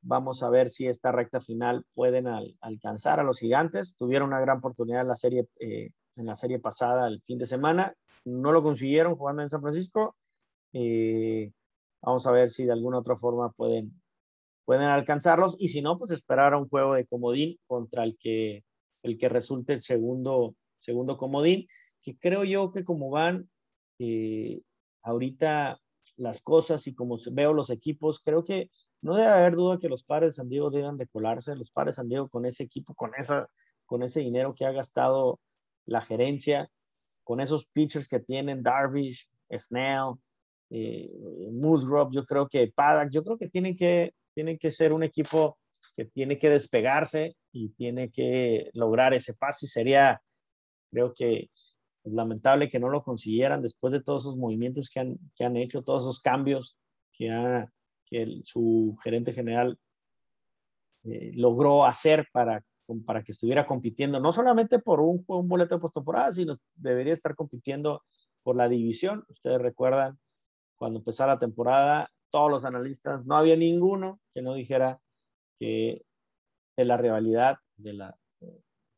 Vamos a ver si esta recta final pueden alcanzar a los gigantes. Tuvieron una gran oportunidad en la serie, en la serie pasada el fin de semana. No lo consiguieron jugando en San Francisco eh, vamos a ver si de alguna otra forma pueden, pueden alcanzarlos y si no, pues esperar a un juego de comodín contra el que, el que resulte el segundo, segundo comodín, que creo yo que como van eh, ahorita las cosas y como veo los equipos, creo que no debe haber duda que los padres de San Diego deben de colarse, los padres de San Diego con ese equipo, con, esa, con ese dinero que ha gastado la gerencia, con esos pitchers que tienen Darvish, Snell, eh, Musgrove, yo creo que Paddock, yo creo que tienen que, tienen que ser un equipo que tiene que despegarse y tiene que lograr ese pase. Y sería, creo que es lamentable que no lo consiguieran después de todos esos movimientos que han, que han hecho, todos esos cambios que, que su gerente general eh, logró hacer para, para que estuviera compitiendo, no solamente por un, un boleto de postemporada, sino debería estar compitiendo por la división. Ustedes recuerdan cuando empezara la temporada, todos los analistas, no había ninguno que no dijera que de la rivalidad, de la,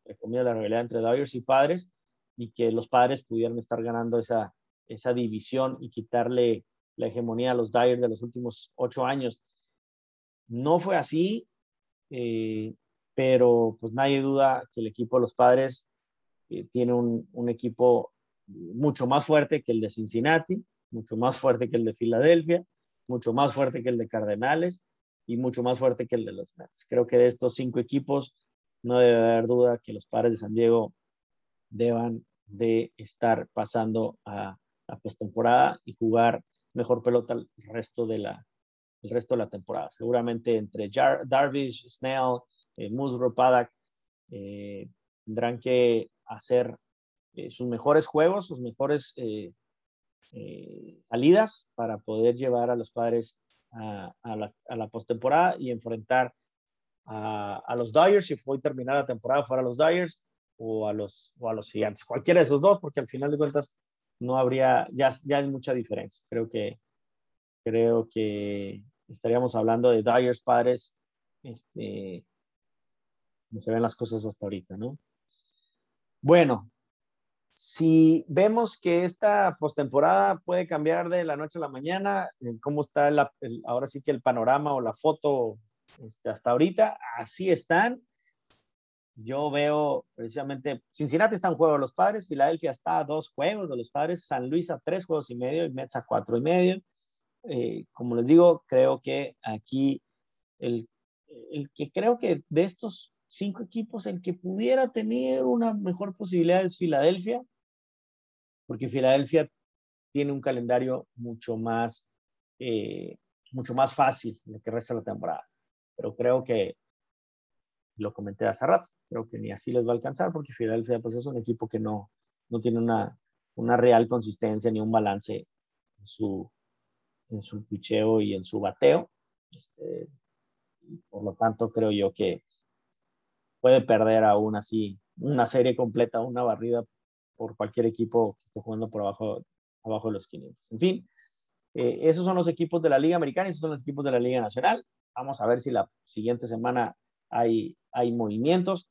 de la rivalidad entre Dodgers y Padres, y que los Padres pudieran estar ganando esa, esa división y quitarle la hegemonía a los Dyers de los últimos ocho años. No fue así, eh, pero pues nadie duda que el equipo de los Padres eh, tiene un, equipo mucho más fuerte que el de Cincinnati, mucho más fuerte que el de Filadelfia, mucho más fuerte que el de Cardenales y mucho más fuerte que el de los Mets. Creo que de estos cinco equipos no debe haber duda que los padres de San Diego deban de estar pasando a la postemporada y jugar mejor pelota el resto de la, el resto de la temporada. Seguramente entre Darvish, Snell, eh, Musgrove, Paddock eh, tendrán que hacer eh, sus mejores juegos, sus mejores eh, eh, salidas para poder llevar a los padres a, la, a postemporada y enfrentar a, los Dyers si hoy terminar la temporada fuera los Dyers o a los, o a los gigantes. Cualquiera de esos dos, porque al final de cuentas no habría, ya, ya hay mucha diferencia. Creo que, creo que estaríamos hablando de Dyers padres, este, como se ven las cosas hasta ahorita, ¿no? Bueno, si vemos que esta postemporada puede cambiar de la noche a la mañana, cómo está ahora sí que el panorama o la foto este, hasta ahorita, así están. Yo veo precisamente, Cincinnati está en juego de los padres, Filadelfia está a dos juegos de los padres, San Luis a tres juegos y medio y Mets a cuatro y medio. Eh, como les digo, creo que aquí el, el que creo que de estos cinco equipos, el que pudiera tener una mejor posibilidad es Filadelfia, porque Filadelfia tiene un calendario mucho más, eh, mucho más fácil lo que resta la temporada. Pero creo que, lo comenté hace rato, creo que ni así les va a alcanzar, porque Filadelfia pues, es un equipo que no, no tiene una, una real consistencia ni un balance en su, en su picheo y en su bateo. Este, por lo tanto, creo yo que puede perder aún así una serie completa, una barrida por cualquier equipo que esté jugando por abajo, abajo de los 500. En fin, eh, esos son los equipos de la Liga Americana y esos son los equipos de la Liga Nacional. Vamos a ver si la siguiente semana hay, hay movimientos.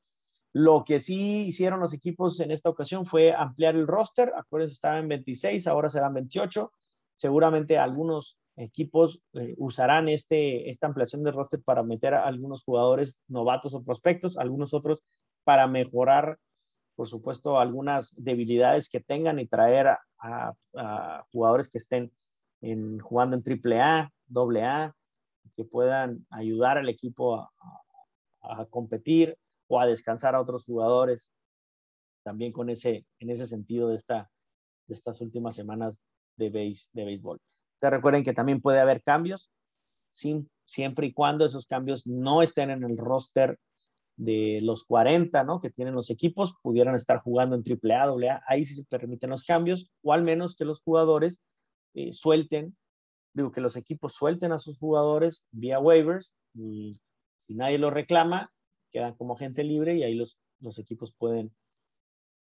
Lo que sí hicieron los equipos en esta ocasión fue ampliar el roster. Acuérdense, estaba en 26, ahora serán 28. Seguramente algunos equipos eh, usarán este, esta ampliación del roster para meter a algunos jugadores novatos o prospectos, algunos otros para mejorar, por supuesto, algunas debilidades que tengan y traer a, jugadores que estén en, jugando en AAA, AA, que puedan ayudar al equipo a, a competir o a descansar a otros jugadores. También con ese, en ese sentido de, esta, de estas últimas semanas de, de béisbol. Te recuerden que también puede haber cambios, sin, siempre y cuando esos cambios no estén en el roster de los 40, ¿no? Que tienen los equipos, pudieran estar jugando en AAA, AA, ahí sí se permiten los cambios, o al menos que los jugadores eh, suelten, digo, que los equipos suelten a sus jugadores vía waivers, y si nadie lo reclama, quedan como gente libre y ahí los, los equipos pueden,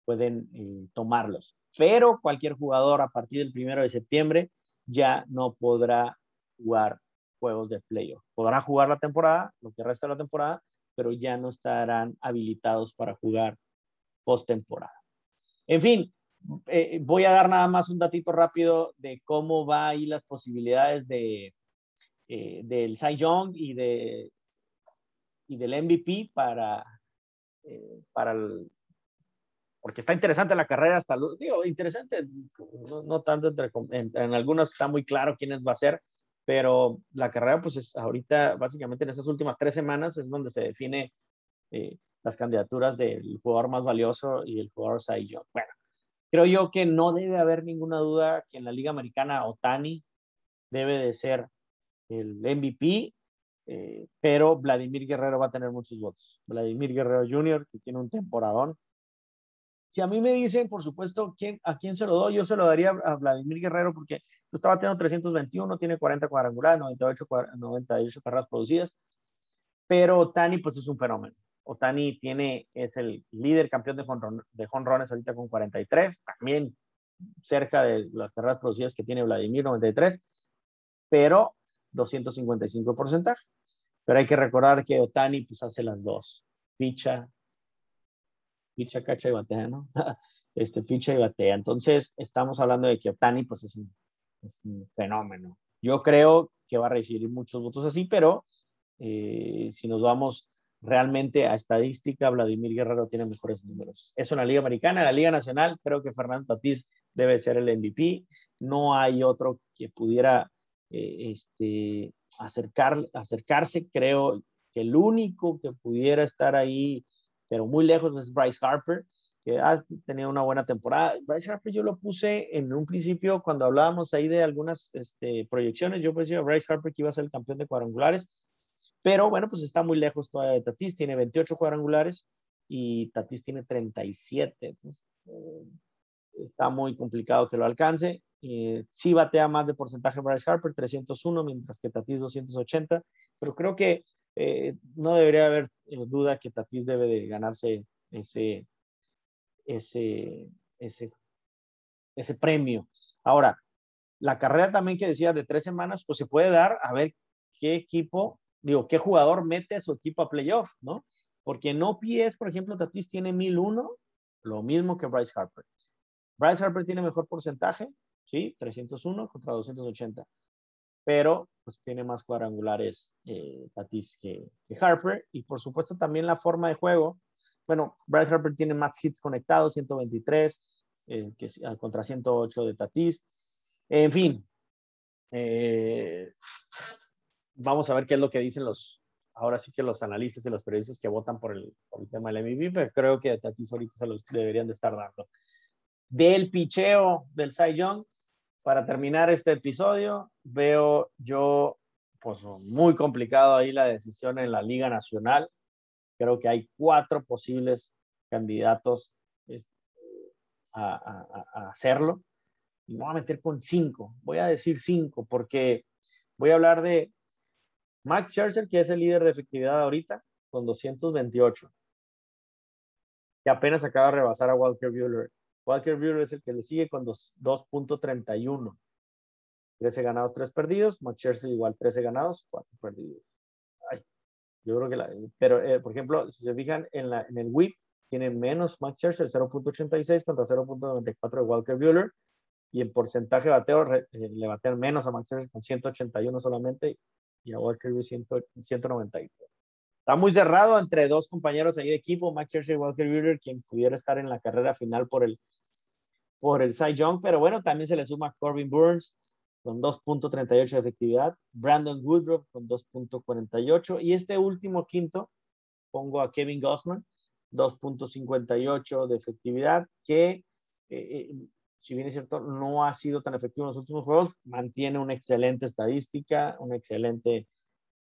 pueden eh, tomarlos. Pero cualquier jugador a partir del primero de septiembre ya no podrá jugar juegos de playoff. Podrá jugar la temporada, lo que resta de la temporada, pero ya no estarán habilitados para jugar postemporada. En fin, eh, voy a dar nada más un datito rápido de cómo va ahí las posibilidades de, eh, del Cy Young y de y del MVP para, eh, para el, porque está interesante la carrera hasta, digo, interesante, no, tanto entre, en, algunos está muy claro quiénes va a ser, pero la carrera pues es ahorita, básicamente en estas últimas tres semanas es donde se define eh, las candidaturas del jugador más valioso y el jugador Cy Bueno, creo yo que no debe haber ninguna duda que en la Liga Americana Otani debe de ser el MVP eh, pero Vladimir Guerrero va a tener muchos votos. Vladimir Guerrero Jr., que tiene un temporadón. Si a mí me dicen, por supuesto, ¿quién, ¿a quién se lo doy? Yo se lo daría a Vladimir Guerrero porque estaba teniendo 321, tiene 40 cuadrangulares, 98, 98 carreras producidas, pero Otani pues es un fenómeno. Otani tiene, es el líder campeón de, de jonrones ahorita con 43, también cerca de las carreras producidas que tiene Vladimir, 93, pero 255 porcentaje. Pero hay que recordar que Otani pues hace las dos. Picha, picha, cacha y batea, ¿no? <laughs> este, picha y batea. Entonces, estamos hablando de que Otani pues es un, fenómeno. Yo creo que va a recibir muchos votos así, pero eh, si nos vamos realmente a estadística, Vladimir Guerrero tiene mejores números. Es una liga americana, la liga nacional, creo que Fernando Tatís debe ser el MVP. No hay otro que pudiera eh, este, acercar, acercarse. Creo que el único que pudiera estar ahí, pero muy lejos, es Bryce Harper, que ha tenido una buena temporada. Bryce Harper yo lo puse en un principio cuando hablábamos ahí de algunas este, proyecciones. Yo pensé a Bryce Harper que iba a ser el campeón de cuadrangulares, pero bueno, pues está muy lejos todavía de Tatis. Tiene 28 cuadrangulares y Tatis tiene 37. Entonces, eh, está muy complicado que lo alcance. Eh, sí batea más de porcentaje Bryce Harper, 301, mientras que Tatis 280, pero creo que eh, no debería haber eh, duda que Tatis debe de ganarse ese, premio. Ahora, la carrera también que decía de tres semanas, pues se puede dar a ver qué equipo, digo, qué jugador mete a su equipo a playoff, ¿no? Porque no pies, por ejemplo, Tatis tiene 1001, lo mismo que Bryce Harper. Bryce Harper tiene mejor porcentaje, ¿sí? 301 contra 280. Pero pues tiene más cuadrangulares eh, Tatis que, Harper. Y por supuesto también la forma de juego. Bueno, Bryce Harper tiene más hits conectados, 123 eh, que, ah, contra 108 de Tatis. En fin, eh, vamos a ver qué es lo que dicen los, ahora sí que los analistas y los periodistas que votan por el, por el tema del MVP, pero creo que Tatis ahorita se los deberían de estar dando del picheo del Cy Young. Para terminar este episodio, veo yo pues muy complicado ahí la decisión en la Liga Nacional. Creo que hay cuatro posibles candidatos a, hacerlo. Y me voy a meter con cinco. Voy a decir cinco porque voy a hablar de Max Scherzer, que es el líder de efectividad ahorita, con 228, que apenas acaba de rebasar a Walker Buehler Walker Buehler es el que le sigue con 2.31. 13 ganados, 3 perdidos. Max igual 13 ganados, 4 perdidos. Yo creo que la, pero eh, por ejemplo, si se fijan en, la, en el whip, tiene menos Max Scherzer, 0.86 contra 0.94 de Walker Buehler. Y en porcentaje de bateo eh, le batean menos a Max Scherzer con 181 solamente y a Walker Buehler 193. Está muy cerrado entre dos compañeros ahí de equipo, Max Scherzer y Walker Buehler, quien pudiera estar en la carrera final por el, por el Cy Young. Pero bueno, también se le suma Corbin Burns, con 2.38 de efectividad, Brandon Woodruff con 2.48 y este último quinto pongo a Kevin Gossman, 2.58 de efectividad, que eh, eh, si bien es cierto no ha sido tan efectivo en los últimos juegos, mantiene una excelente estadística, un excelente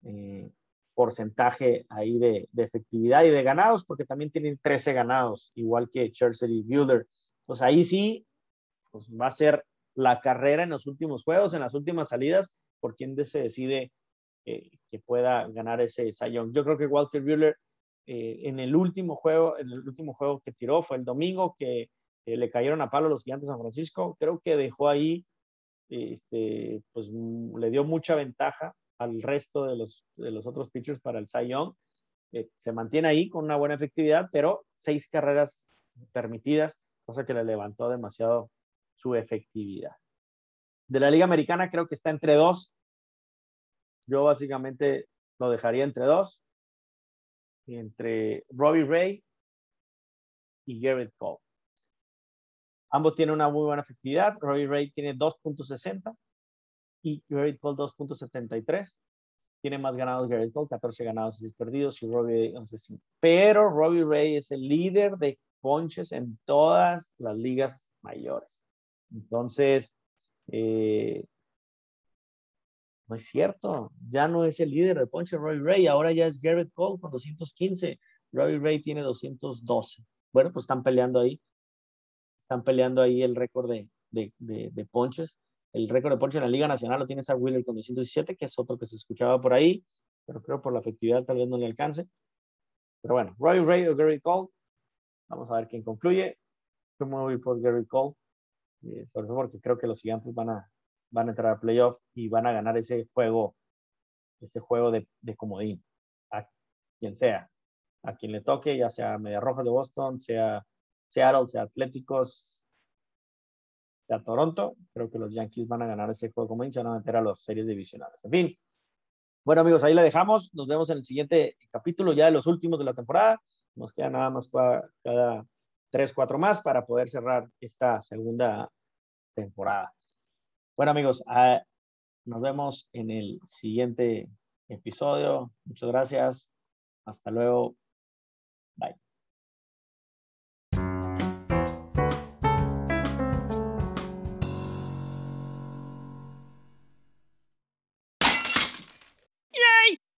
eh, porcentaje ahí de, de, efectividad y de ganados, porque también tiene 13 ganados, igual que Chelsea y Builder. Pues ahí sí, pues va a ser la carrera en los últimos juegos, en las últimas salidas, por quién se decide eh, que pueda ganar ese sayón. Yo creo que Walter Buehler eh, en el último juego, en el último juego que tiró fue el domingo que le cayeron a palo los gigantes de San Francisco. Creo que dejó ahí, este, pues mm, le dio mucha ventaja al resto de los, de los otros pitchers para el Young. Eh, se mantiene ahí con una buena efectividad, pero seis carreras permitidas, cosa que le levantó demasiado su efectividad. De la Liga Americana creo que está entre dos. Yo básicamente lo dejaría entre dos. Entre Robbie Ray y Garrett Cole. Ambos tienen una muy buena efectividad. Robbie Ray tiene 2.60 y Garrett Cole 2.73. Tiene más ganados Garrett Cole, 14 ganados y 6 perdidos y Robbie Ray 11.5. Pero Robbie Ray es el líder de ponches en todas las ligas mayores. Entonces, eh, no es cierto, ya no es el líder de ponche Roy Ray, ahora ya es Garrett Cole con 215, Roy Ray tiene 212. Bueno, pues están peleando ahí, están peleando ahí el récord de, de, de, ponches. El récord de ponches en la Liga Nacional lo tiene Zach Wheeler con 217, que es otro que se escuchaba por ahí, pero creo por la efectividad tal vez no le alcance. Pero bueno, Roy Ray o Gary Cole, vamos a ver quién concluye. Yo me voy por Gary Cole. Eh, sobre todo porque creo que los gigantes van a, van a entrar a playoff y van a ganar ese juego, ese juego de, de comodín, a quien sea, a quien le toque, ya sea Media Roja de Boston, sea Seattle, sea Atléticos, sea Toronto, creo que los Yankees van a ganar ese juego comodín, se van a meter a las series divisionales. En fin. Bueno, amigos, ahí la dejamos. Nos vemos en el siguiente capítulo, ya de los últimos de la temporada. Nos queda nada más cada tres, cuatro más para poder cerrar esta segunda temporada. Bueno, amigos, ah, nos vemos en el siguiente episodio. Muchas gracias. Hasta luego. Bye.